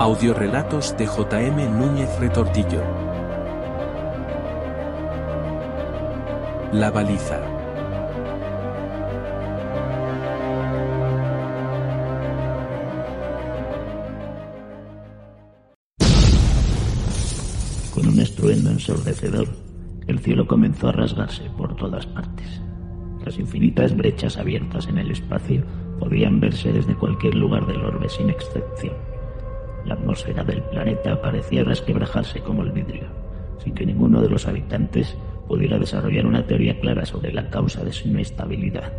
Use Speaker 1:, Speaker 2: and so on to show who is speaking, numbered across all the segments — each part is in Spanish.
Speaker 1: Audiorelatos de J.M. Núñez Retortillo. La baliza.
Speaker 2: Con un estruendo ensordecedor, el cielo comenzó a rasgarse por todas partes. Las infinitas brechas abiertas en el espacio podían verse desde cualquier lugar del orbe sin excepción. Atmósfera del planeta parecía resquebrajarse como el vidrio, sin que ninguno de los habitantes pudiera desarrollar una teoría clara sobre la causa de su inestabilidad.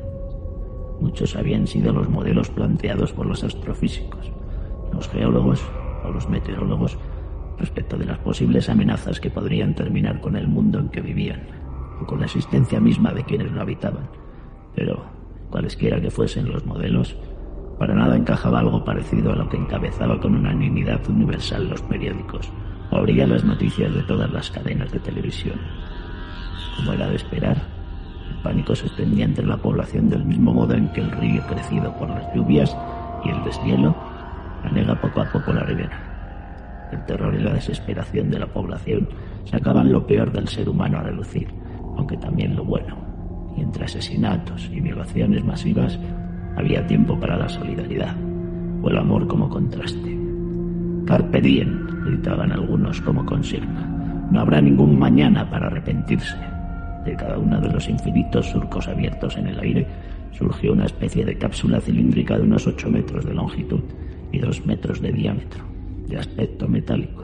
Speaker 2: Muchos habían sido los modelos planteados por los astrofísicos, los geólogos o los meteorólogos respecto de las posibles amenazas que podrían terminar con el mundo en que vivían, o con la existencia misma de quienes lo habitaban. Pero, cualesquiera que fuesen los modelos, para nada encajaba algo parecido a lo que encabezaba con unanimidad universal los periódicos o abría las noticias de todas las cadenas de televisión. Como era de esperar, el pánico se extendía entre la población del mismo modo en que el río crecido por las lluvias y el deshielo anega poco a poco la ribera. El terror y la desesperación de la población sacaban lo peor del ser humano a relucir, aunque también lo bueno. Y entre asesinatos y violaciones masivas había tiempo para la solidaridad o el amor como contraste. Carpe diem, gritaban algunos como consigna. No habrá ningún mañana para arrepentirse. De cada uno de los infinitos surcos abiertos en el aire surgió una especie de cápsula cilíndrica de unos ocho metros de longitud y dos metros de diámetro, de aspecto metálico.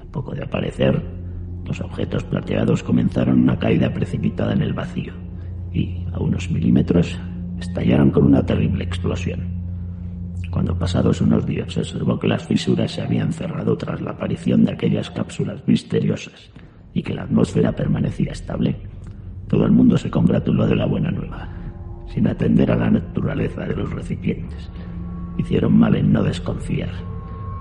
Speaker 2: A poco de aparecer, los objetos plateados comenzaron una caída precipitada en el vacío y, a unos milímetros, estallaron con una terrible explosión. Cuando pasados unos días se observó que las fisuras se habían cerrado tras la aparición de aquellas cápsulas misteriosas y que la atmósfera permanecía estable, todo el mundo se congratuló de la buena nueva, sin atender a la naturaleza de los recipientes. Hicieron mal en no desconfiar,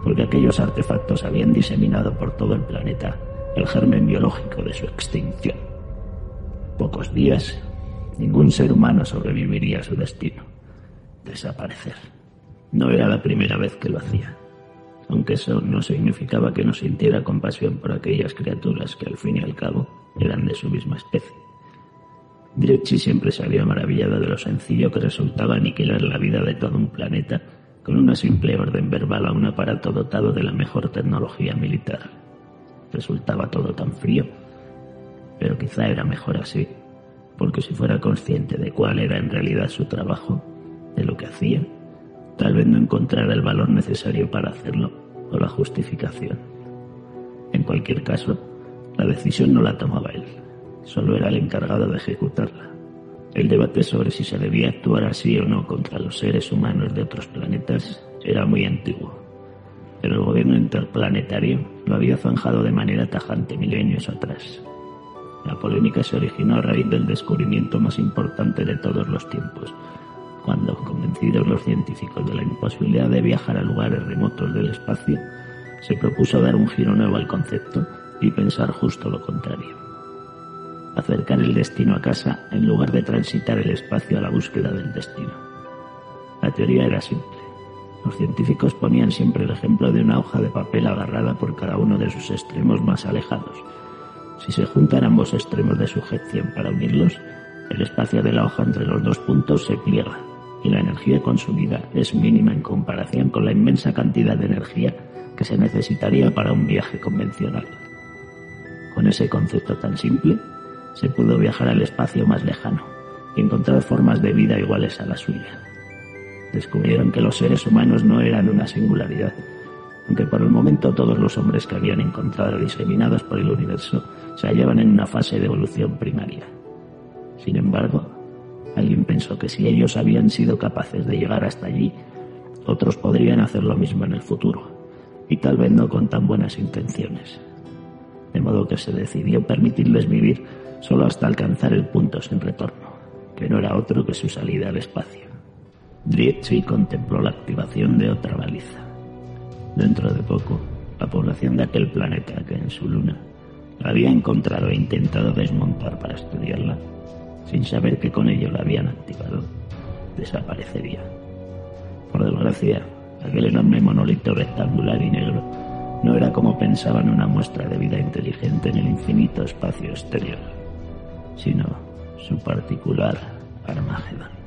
Speaker 2: porque aquellos artefactos habían diseminado por todo el planeta el germen biológico de su extinción. Pocos días Ningún ser humano sobreviviría a su destino. Desaparecer. No era la primera vez que lo hacía, aunque eso no significaba que no sintiera compasión por aquellas criaturas que al fin y al cabo eran de su misma especie. Drecci siempre se había maravillado de lo sencillo que resultaba aniquilar la vida de todo un planeta con una simple orden verbal a un aparato dotado de la mejor tecnología militar. Resultaba todo tan frío, pero quizá era mejor así porque si fuera consciente de cuál era en realidad su trabajo, de lo que hacía, tal vez no encontrara el valor necesario para hacerlo o la justificación. En cualquier caso, la decisión no la tomaba él, solo era el encargado de ejecutarla. El debate sobre si se debía actuar así o no contra los seres humanos de otros planetas era muy antiguo, pero el gobierno interplanetario lo había zanjado de manera tajante milenios atrás. La polémica se originó a raíz del descubrimiento más importante de todos los tiempos, cuando, convencidos los científicos de la imposibilidad de viajar a lugares remotos del espacio, se propuso dar un giro nuevo al concepto y pensar justo lo contrario. Acercar el destino a casa en lugar de transitar el espacio a la búsqueda del destino. La teoría era simple. Los científicos ponían siempre el ejemplo de una hoja de papel agarrada por cada uno de sus extremos más alejados, si se juntan ambos extremos de sujeción para unirlos, el espacio de la hoja entre los dos puntos se pliega y la energía consumida es mínima en comparación con la inmensa cantidad de energía que se necesitaría para un viaje convencional. Con ese concepto tan simple, se pudo viajar al espacio más lejano y encontrar formas de vida iguales a la suya. Descubrieron que los seres humanos no eran una singularidad, aunque por el momento todos los hombres que habían encontrado diseminados por el universo se hallaban en una fase de evolución primaria. Sin embargo, Alguien pensó que si ellos habían sido capaces de llegar hasta allí, otros podrían hacer lo mismo en el futuro, y tal vez no con tan buenas intenciones. De modo que se decidió permitirles vivir solo hasta alcanzar el punto sin retorno, que no era otro que su salida al espacio. Drietsky contempló la activación de otra baliza. Dentro de poco, la población de aquel planeta que en su luna había encontrado e intentado desmontar para estudiarla, sin saber que con ello la habían activado, desaparecería. Por desgracia, aquel enorme monolito rectangular y negro no era como pensaban una muestra de vida inteligente en el infinito espacio exterior, sino su particular Armagedón.